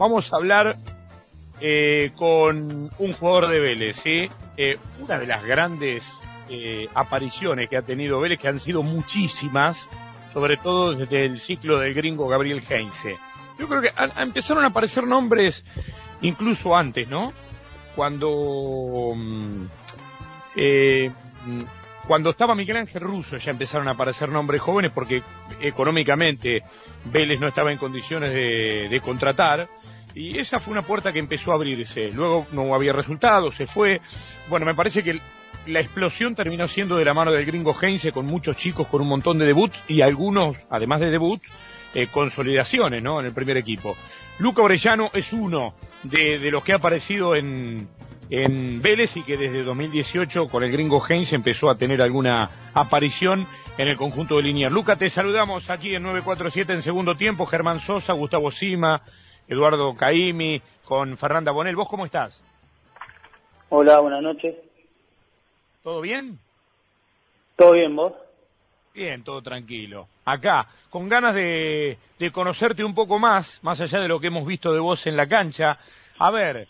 vamos a hablar eh, con un jugador de Vélez, ¿sí? Eh, una de las grandes eh, apariciones que ha tenido Vélez, que han sido muchísimas, sobre todo desde el ciclo del gringo Gabriel Heinze. Yo creo que empezaron a aparecer nombres incluso antes, ¿no? Cuando mm, mm, cuando estaba Miguel Ángel Russo ya empezaron a aparecer nombres jóvenes porque económicamente Vélez no estaba en condiciones de, contratar y esa fue una puerta que empezó a abrirse. Luego no había resultados, se fue. Bueno, me parece que la explosión terminó siendo de la mano del gringo Heinze con muchos chicos con un montón de debuts y algunos, además de debuts, eh, consolidaciones ¿no? en el primer equipo. Luca Orellano es uno de los que ha aparecido en, en Vélez y que desde 2018 con el gringo Heinz empezó a tener alguna aparición en el conjunto de Liniers. Luca, te saludamos aquí en 947 en segundo tiempo. Germán Sosa, Gustavo Sima, Eduardo Caimi, con Fernanda Bonel. ¿Vos cómo estás? Hola, buenas noches. ¿Todo bien? ¿Todo bien, vos? Bien, todo tranquilo. Acá, con ganas de, de conocerte un poco más, más allá de lo que hemos visto de vos en la cancha. A ver,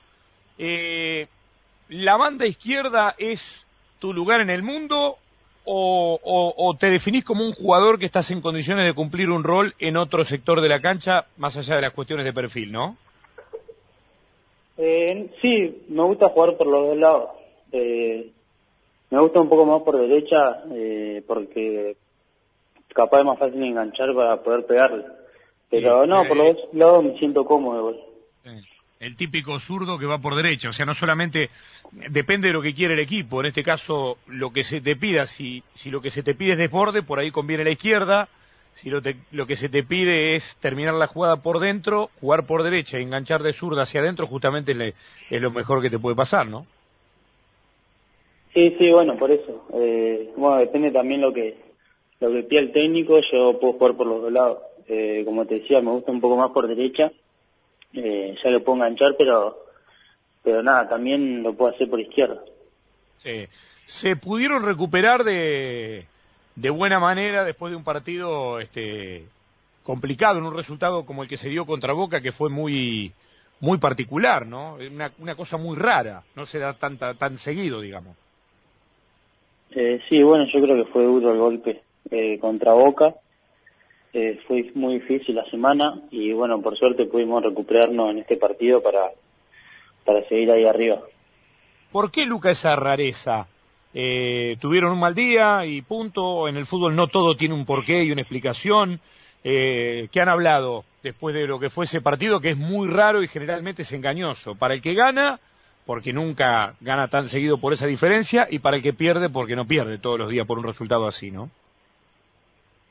eh, ¿la banda izquierda es tu lugar en el mundo o, te definís como un jugador que estás en condiciones de cumplir un rol en otro sector de la cancha, más allá de las cuestiones de perfil, ¿no? Eh, sí, me gusta jugar por los dos lados. Eh, me gusta un poco más por derecha eh, porque capaz es más fácil enganchar para poder pegarle. Pero no, por los dos lados me siento cómodo el típico zurdo que va por derecha. O sea, no solamente depende de lo que quiere el equipo. En este caso, lo que se te pida, si, si lo que se te pide es desborde, por ahí conviene la izquierda. Si lo, lo que se te pide es terminar la jugada por dentro, jugar por derecha y enganchar de zurda hacia adentro, justamente es lo mejor que te puede pasar, ¿no? Sí, sí, bueno, por eso. Eh, bueno, depende también lo que lo que pide el técnico. Yo puedo jugar por los dos lados. Eh, como te decía, me gusta un poco más por derecha eh, ya lo puedo enganchar, pero, pero nada, también lo puedo hacer por izquierda. Sí. ¿Se pudieron recuperar de, de buena manera después de un partido este, complicado, en un resultado como el que se dio contra Boca, que fue muy, muy particular, ¿no? Una, una cosa muy rara, no se da tanta, tan seguido, digamos. Eh, sí, bueno, yo creo que fue duro el golpe eh, contra Boca. Eh, fue muy difícil la semana y bueno, por suerte pudimos recuperarnos en este partido para, para seguir ahí arriba. ¿Por qué, Luca, esa rareza? Eh, ¿Tuvieron un mal día y punto? En el fútbol no todo tiene un porqué y una explicación. Eh, ¿Qué han hablado después de lo que fue ese partido que es muy raro y generalmente es engañoso? Para el que gana, porque nunca gana tan seguido por esa diferencia, y para el que pierde, porque no pierde todos los días por un resultado así, ¿no?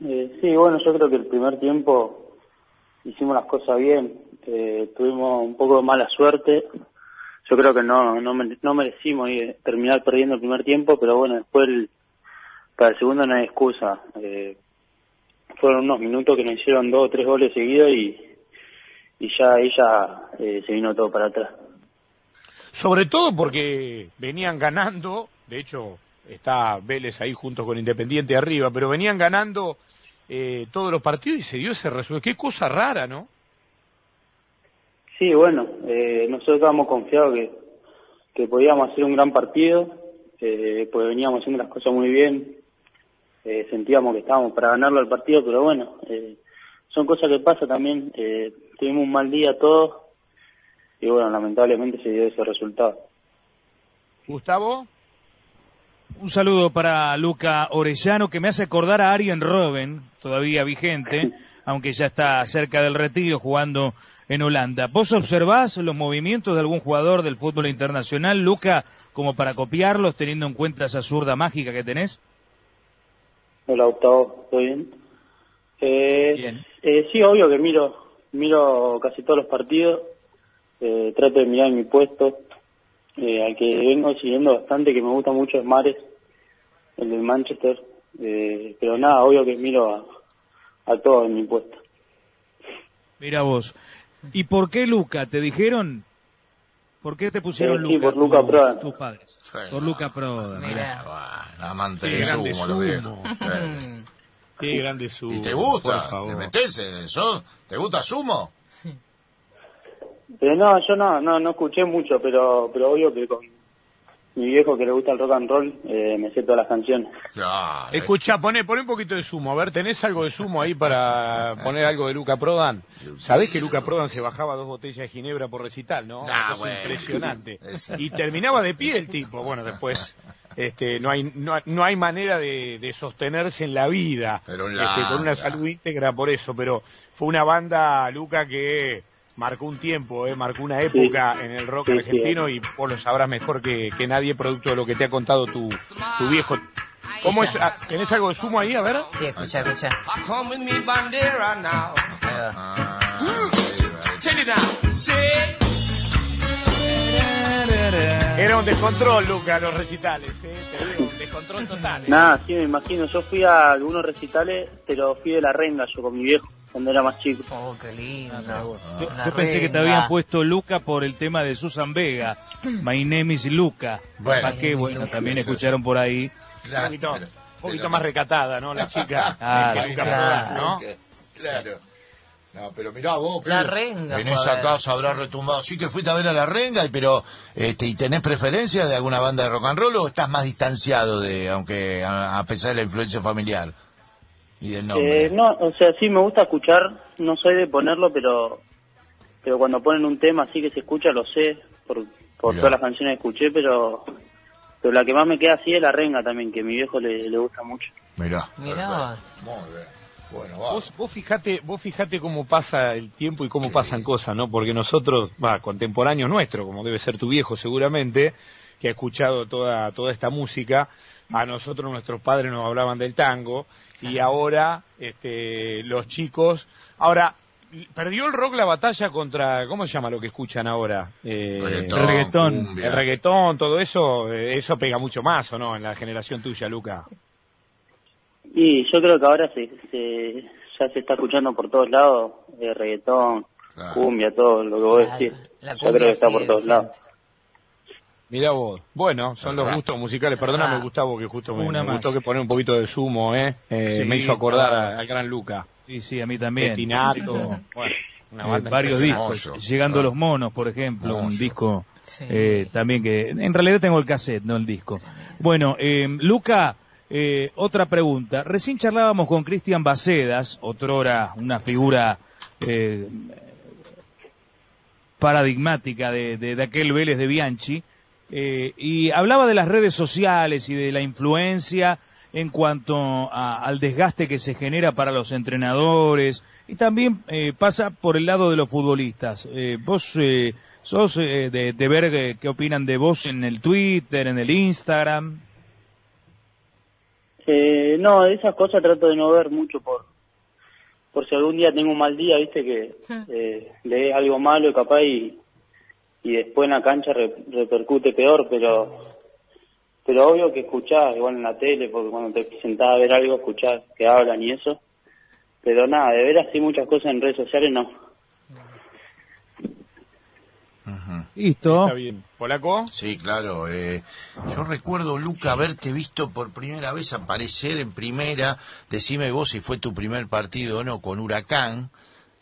Eh, sí, bueno, yo creo que el primer tiempo hicimos las cosas bien. Eh, tuvimos un poco de mala suerte. Yo creo que no, no, no merecimos terminar perdiendo el primer tiempo, pero bueno, después para el segundo no hay excusa. Eh, fueron unos minutos que nos hicieron dos o tres goles seguidos y, y ya ya eh, se vino todo para atrás. Sobre todo porque venían ganando, de hecho está Vélez ahí junto con Independiente arriba, pero venían ganando eh, todos los partidos y se dio ese resultado. Qué cosa rara, ¿no? Sí, bueno, eh, nosotros estábamos confiados que, que podíamos hacer un gran partido, eh, pues veníamos haciendo las cosas muy bien, eh, sentíamos que estábamos para ganarlo al partido, pero bueno, eh, son cosas que pasan también, eh, tuvimos un mal día todos y bueno, lamentablemente se dio ese resultado. Gustavo. Un saludo para Luca Orellano, que me hace acordar a Arjen Robben, todavía vigente, aunque ya está cerca del retiro jugando en Holanda. ¿Vos observás los movimientos de algún jugador del fútbol internacional, Luca, como para copiarlos, teniendo en cuenta esa zurda mágica que tenés? Hola, Gustavo, ¿todo bien? Eh, bien. Eh, sí, obvio que miro, miro casi todos los partidos, eh, trato de mirar mi puesto, eh, al que vengo siguiendo bastante, que me gusta mucho es Mares, el del Manchester. Eh, pero nada, obvio que miro a, a todos en mi puesto. Mira vos. ¿Y por qué Luca? ¿Te dijeron? ¿Por qué te pusieron eh, Luca? Sí, por Luca Proda. Tus padres. por Luca Proda. Mira. La amante de sumo, lo viejo. Qué grande sumo. ¿Y te gusta? ¿Te metes en eso? ¿Te gusta sumo? Eh, no, yo no, no, no escuché mucho, pero, pero obvio que con mi viejo que le gusta el rock and roll, eh, me sé todas las canciones. Claro. Escucha, poné, poné un poquito de sumo. A ver, ¿tenés algo de sumo ahí para poner algo de Luca Prodan? Sabés que Luca Prodan se bajaba dos botellas de ginebra por recital, ¿no? Ah, bueno. impresionante. Eso. Y terminaba de pie el tipo. Bueno, después este, no hay no, hay- no hay manera de, de sostenerse en la vida Pero este, con una salud íntegra por eso. Pero fue una banda, Luca, que marcó un tiempo, eh, marcó una época en el rock Sí, sí. argentino y vos lo sabrás mejor que, que nadie producto de lo que te ha contado tu, tu viejo. ¿Cómo es? Ah, ¿Tenés algo de sumo ahí? A ver. Sí, escucha, escucha. Ah, Era un descontrol, Luca, los recitales, ¿eh? Te digo, un descontrol total. ¿eh? Nada, sí, me imagino. Yo fui a algunos recitales, pero fui de la renga yo con mi viejo, cuando era más chico. Oh, qué lindo. Yo, Una yo pensé que te habían puesto Luca por el tema de Susan Vega. My name is Luca. Bueno. ¿Para qué? Bueno, también Eso, escucharon por ahí. Un Claro, poquito, pero- un poquito pero- más recatada, ¿no? La chica. Claro, que Luca claro. ¿no? Claro. No, pero mirá vos, La renga En esa ver. casa habrá retumbado. Sí que fuiste a ver a la renga, y- pero este, ¿y tenés preferencia de alguna banda de rock and roll o estás más distanciado de, aunque a, a pesar de la influencia familiar y del nombre? Eh, no, o sea, sí me gusta escuchar, no soy de ponerlo, pero pero cuando ponen un tema así que se escucha, lo sé, por, todas las canciones que escuché, pero, pero la que más me queda así es la renga también, que a mi viejo le, le gusta mucho. Mirá. Mirá. Muy bien. Bueno, va. Vos, vos fijate, vos fijate cómo pasa el tiempo y cómo pasan cosas, ¿no? Porque nosotros, va, contemporáneos nuestros, como debe ser tu viejo seguramente, que ha escuchado toda, toda esta música, a nosotros nuestros padres nos hablaban del tango, y ahora, este, los chicos, ahora, perdió el rock la batalla contra, ¿cómo se llama lo que escuchan ahora? Eh, Reggaetón, reggaetón. cumbia. el reggaetón, todo eso, eh, eso pega mucho más, ¿o no? En la generación tuya, Luca. Y yo creo que ahora se, se ya se está escuchando por todos lados, eh, reggaetón, Claro. cumbia, todo lo que vos Claro, decís. la Yo cumbia creo que está por todos lados. Mira vos. Bueno, son los gustos musicales. Perdóname. Gustavo, que justo me, me gustó que poner un poquito de sumo, ¿eh? Eh, Sí, me hizo acordar claro. a- al gran Luca. Sí, sí, a mí también. Petinato. bueno, una Eh, banda varios discos. Llegando Ah. los monos, por ejemplo, un disco Sí. eh, también que en realidad tengo el cassette, no el disco. Bueno, eh, Luca, eh, otra pregunta. Recién charlábamos con Cristian Bacedas, otrora una figura eh, paradigmática de, de, de aquel Vélez de Bianchi, eh, y hablaba de las redes sociales y de la influencia en cuanto a- al desgaste que se genera para los entrenadores y también eh, pasa por el lado de los futbolistas. Eh, vos eh, sos eh, de, de ver eh, qué opinan de vos en el Twitter, en el Instagram. Eh, no, de esas cosas trato de no ver mucho por por si algún día tengo un mal día, viste, que eh, lees algo malo y capaz y, y después en la cancha re- repercute peor, pero pero obvio que escuchás, igual en la tele, porque cuando te sentás a ver algo escuchás que hablan y eso, pero nada, de ver así muchas cosas en redes sociales no. Listo. Está bien. ¿Polaco? Sí, claro. Eh, yo recuerdo, Luca, haberte visto por primera vez aparecer en primera. Decime vos si fue tu primer partido o no con Huracán.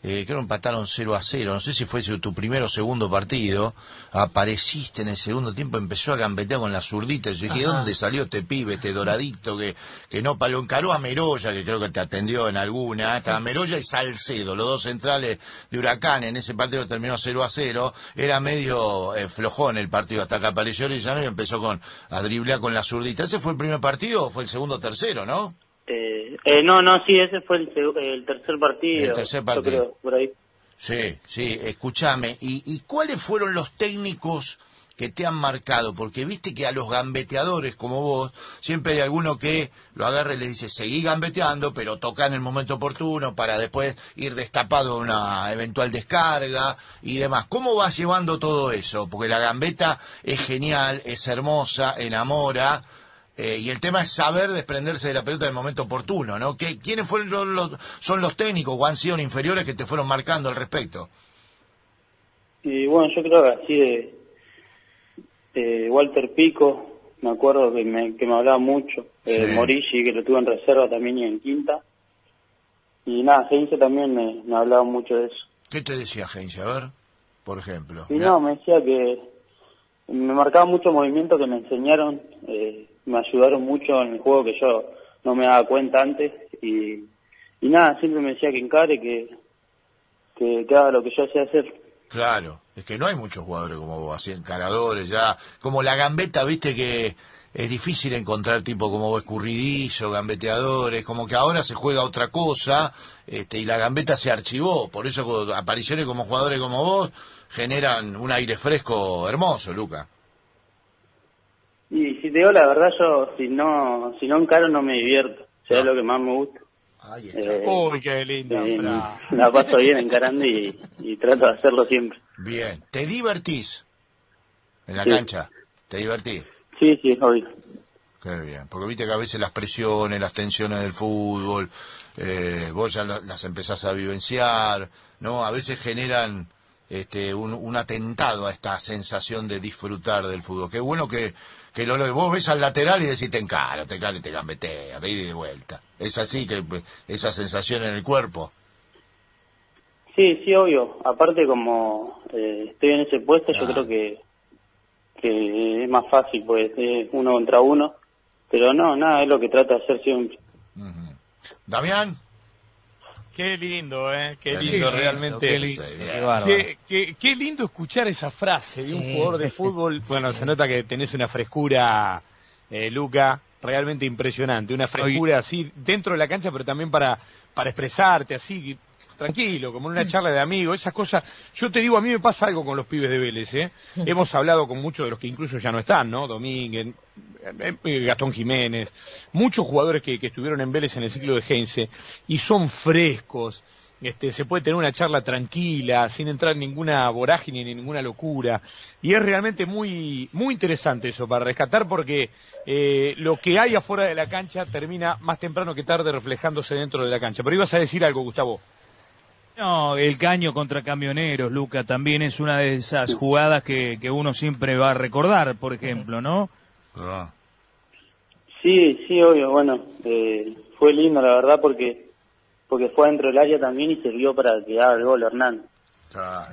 Eh, creo que empataron 0 a 0. No sé si fue tu primer o segundo partido. Apareciste en el segundo tiempo, empezó a gambetear con la zurdita. Yo dije, Ajá. ¿dónde salió este pibe, este doradito que, que no pa- lo encaró a Meroya, que creo que te atendió en alguna? Estaba Meroya y Salcedo, los dos centrales de Huracán. En ese partido terminó 0 a 0. Era medio eh, flojón el partido hasta que apareció Orellano y empezó con a driblear con la zurdita. ¿Ese fue el primer partido o fue el segundo o tercero, no? Eh, eh, no, no, sí, ese fue el, tercer partido. El tercer yo partido. creo, por ahí. Sí, sí, escúchame. ¿Y, ¿Y cuáles fueron los técnicos que te han marcado? Porque viste que a los gambeteadores como vos, siempre hay alguno que lo agarra y le dice, seguí gambeteando, pero toca en el momento oportuno para después ir destapado a una eventual descarga y demás. ¿Cómo vas llevando todo eso? Porque la gambeta es genial, es hermosa, enamora. Eh, y el tema es saber desprenderse de la pelota en el momento oportuno, ¿no? ¿Qué, ¿Quiénes fueron los, los- son los técnicos o han sido inferiores que te fueron marcando al respecto? Y bueno, yo creo que así de, de Walter Pico, me acuerdo que me, que me hablaba mucho, eh, Sí. Morici, que lo tuve en reserva también y en quinta. Y nada, Heinze también me, me hablaba mucho de eso. ¿Qué te decía Heinze? A ver. por ejemplo. Y no, me decía que me marcaba mucho movimiento que me enseñaron, eh, me ayudaron mucho en el juego que yo no me daba cuenta antes y, nada, siempre me decía que encare, que, que, haga lo que yo hacía hacer. Claro, es que no hay muchos jugadores como vos, así encaradores, ya, como la gambeta, viste que es difícil encontrar tipo como vos escurridizo, gambeteadores, como que ahora se juega otra cosa, este, y la gambeta se archivó, por eso apariciones como jugadores como vos generan un aire fresco hermoso, Luca. La verdad, yo si no, si no encaro no me divierto, o sea, es lo que más me gusta. Ahí está. Eh, Uy, qué linda eh, la paso bien encarando y, y trato de hacerlo siempre. Bien, ¿te divertís en la Sí. cancha? ¿Te divertís? Sí, sí, obvio. Qué bien, porque viste que a veces las presiones, las tensiones del fútbol, eh, vos ya la- las empezás a vivenciar, ¿no? A veces generan este, un, un atentado a esta sensación de disfrutar del fútbol. Qué bueno que, que lo, lo- vos ves al lateral y decís, te encaro, te encaro y te gambetea, de ida y de vuelta. Es así que esa sensación en el cuerpo. Sí, sí, obvio. Aparte, como eh, estoy en ese puesto, yo Ah. creo que, que es más fácil, pues es uno contra uno. Pero no, nada, es lo que trato de hacer siempre. Ujú. Damián, Qué lindo, ¿eh? Qué Qué lindo, realmente. qué lindo, qué. Qué, lindo escuchar esa frase de un Sí. jugador de fútbol. Bueno, se nota que tenés una frescura, eh, Luca, realmente impresionante. Una frescura así dentro de la cancha, pero también para, para expresarte así, tranquilo, como en una charla de amigos. Esas cosas. Yo te digo, a mí me pasa algo con los pibes de Vélez, ¿eh? Hemos hablado con muchos de los que incluso ya no están, ¿no? Domínguez, Gastón Jiménez, muchos jugadores que, que estuvieron en Vélez en el ciclo de Heinze y son frescos. Este, se puede tener una charla tranquila, sin entrar en ninguna vorágine ni ninguna locura. Y es realmente muy, muy interesante eso para rescatar porque eh, lo que hay afuera de la cancha termina más temprano que tarde reflejándose dentro de la cancha. Pero ibas a decir algo, Gustavo. No, el caño contra camioneros, Luca, también es una de esas jugadas que, que uno siempre va a recordar, por ejemplo, ¿no? Ah, Sí, sí, obvio. Bueno, eh, fue lindo, la verdad, porque porque fue dentro del área también y sirvió para que haga el gol Hernán. claro.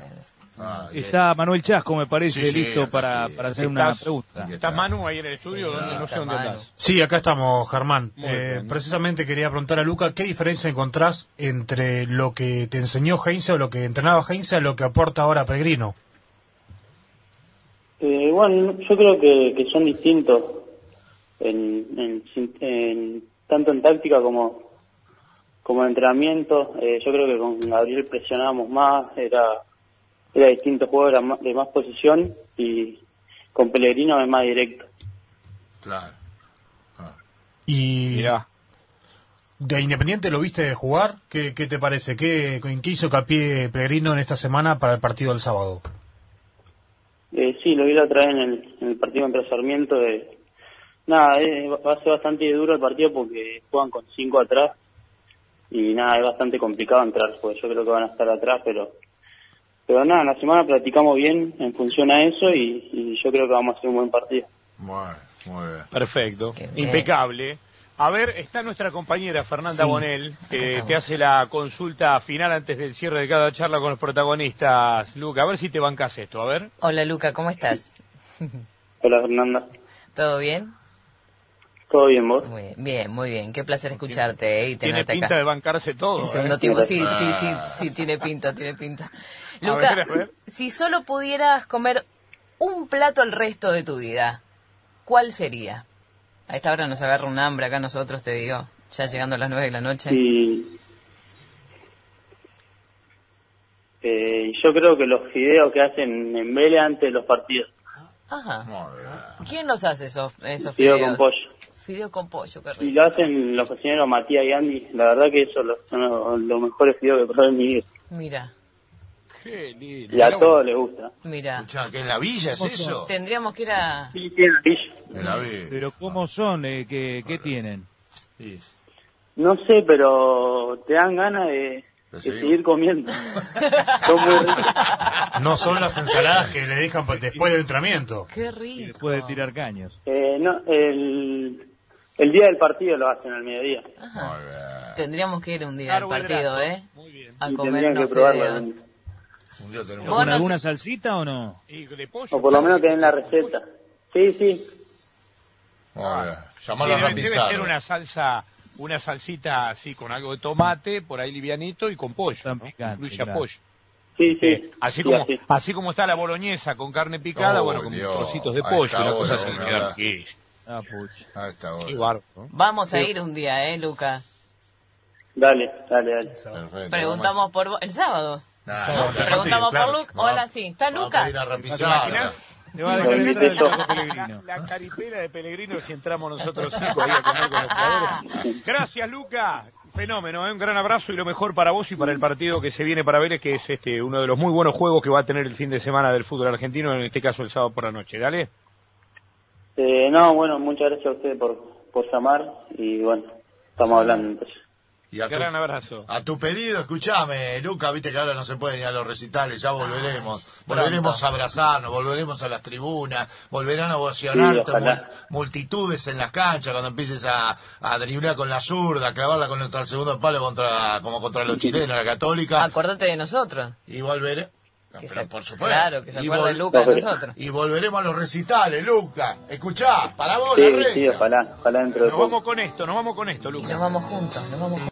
Ah, y- Está Manuel Chasco, me parece, Sí, sí, listo para, para hacer una ¿Estás- pregunta. ¿Estás Manu ahí en el estudio? Sí, ¿Dónde? no sé está dónde estás. Sí, acá estamos, Germán. Eh, precisamente quería preguntar a Luca, ¿qué diferencia encontrás entre lo que te enseñó Heinze o lo que entrenaba Heinze a lo que aporta ahora Pellegrino? Eh, bueno, yo creo que, que son distintos, en, en- en- tanto en táctica como, como en entrenamiento. Eh, yo creo que con Gabriel presionábamos más, era, era distinto juego, era más- de más posición y con Pellegrino es más directo. Claro. Y Mirá. de Independiente lo viste jugar, ¿qué, qué te parece? ¿Qué, ¿En qué hizo capié Pellegrino en esta semana para el partido del sábado? Eh, sí, lo vi la otra vez en el, en el partido contra Sarmiento. De, nada, eh, va a ser bastante duro el partido porque juegan con cinco atrás y nada, es bastante complicado entrar, porque yo creo que van a estar atrás, pero pero nada, en la semana practicamos bien en función a eso y, y yo creo que vamos a hacer un buen partido. Bueno, muy bien. Perfecto. Qué bien. Impecable. A ver, está nuestra compañera Fernanda Sí, Bonel, que te hace la consulta final antes del cierre de cada charla con los protagonistas. Luca, a ver si te bancas esto, a ver. Hola Luca, ¿cómo estás? Hola Fernanda, ¿Todo bien? ¿Todo bien vos? Muy bien, bien, muy bien. Qué placer escucharte eh, y Tiene tenerte pinta acá. de bancarse todo. En ¿eh? sí, sí, sí, sí, tiene pinta, tiene pinta. A Luca, ver, a ver. si solo pudieras comer un plato el resto de tu vida, ¿cuál sería? A esta hora nos agarra un hambre acá nosotros, te digo, ya llegando a las nueve de la noche. Y eh, yo creo que los fideos que hacen en Vélez antes de los partidos, Ajá. ¿Quién los hace esos, esos fideos fideos? con pollo. Fideo con pollo, qué Y rico. lo hacen los cocineros Matías y Andy. La verdad que esos los- son los, los mejores fideos que probé en mi vida. Mira, Qué lindo. Y a todos les gusta. mira. Escuchá, ¿que en la villa es eso? Tendríamos que ir a... Sí, tienen pillo. En la villa. Pero ¿cómo son? Eh, ¿qué, ¿Qué tienen? Sí. No sé, pero te dan ganas de, seguir. comiendo. son muy ricos. No son las ensaladas que le dejan pa- después del entrenamiento. Qué Y rico. después de tirar caños. Eh, no, el, el día del partido lo hacen al mediodía. Ajá. Muy bien. Tendríamos que ir un día al partido, Carbohidrato. ¿eh? Muy bien. A y que probarlo. ¿Con no alguna salsita o no? Y de pollo. O por lo menos que den la receta. Sí, sí. Bueno, Sí, llamalo a debe, debe ser una salsa, una salsita así con algo de tomate, por ahí livianito y con pollo. ¿no? picante, Incluye claro. pollo. Sí, sí. Eh, así Sí, como así. así como está la boloñesa con carne picada, Oh, bueno, con Dios. trocitos de pollo, una cosa así Ah, pucha. A esta hora. Qué bárbaro. ¿no? Vamos a ir un día, ¿eh, Luca? Dale, dale, dale. Perfecto, Preguntamos vamos por vos. ¿El sábado? no, Preguntamos claro. por Luca. Hola, sí. ¿Está Vamos Luca? a ir a va a dejar el Loco La, la caripela de Pellegrino si entramos nosotros cinco ahí a comer con los jugadores. Gracias, Luca. Fenómeno, ¿eh? un gran abrazo y lo mejor para vos y para el partido que se viene para Vélez, que es este uno de los muy buenos juegos que va a tener el fin de semana del fútbol argentino, en este caso el sábado por la noche. Dale. Eh, no, bueno, muchas gracias a ustedes por, por llamar y bueno, estamos hablando entonces. Y a tu, Gran abrazo. a tu pedido, escuchame, Luca, viste que ahora no se puede ir a los recitales, ya volveremos. Volveremos a abrazarnos, volveremos a las tribunas, volverán a ovacionarte Sí, mul- multitudes en las canchas cuando empieces a, a driblar con la zurda, a clavarla contra el segundo palo contra, como contra los chilenos, la católica. Acordate de nosotros. Y volveré. Que pero se- por supuesto. Claro, que se Y acuerde vol- Luca de No, nosotros. Y volveremos a los recitales, Luca. Escuchá, para vos Sí, la sí, ojalá, ojalá dentro de Nos vamos con esto, nos vamos con esto, Y Luca. nos vamos juntos, nos vamos juntos.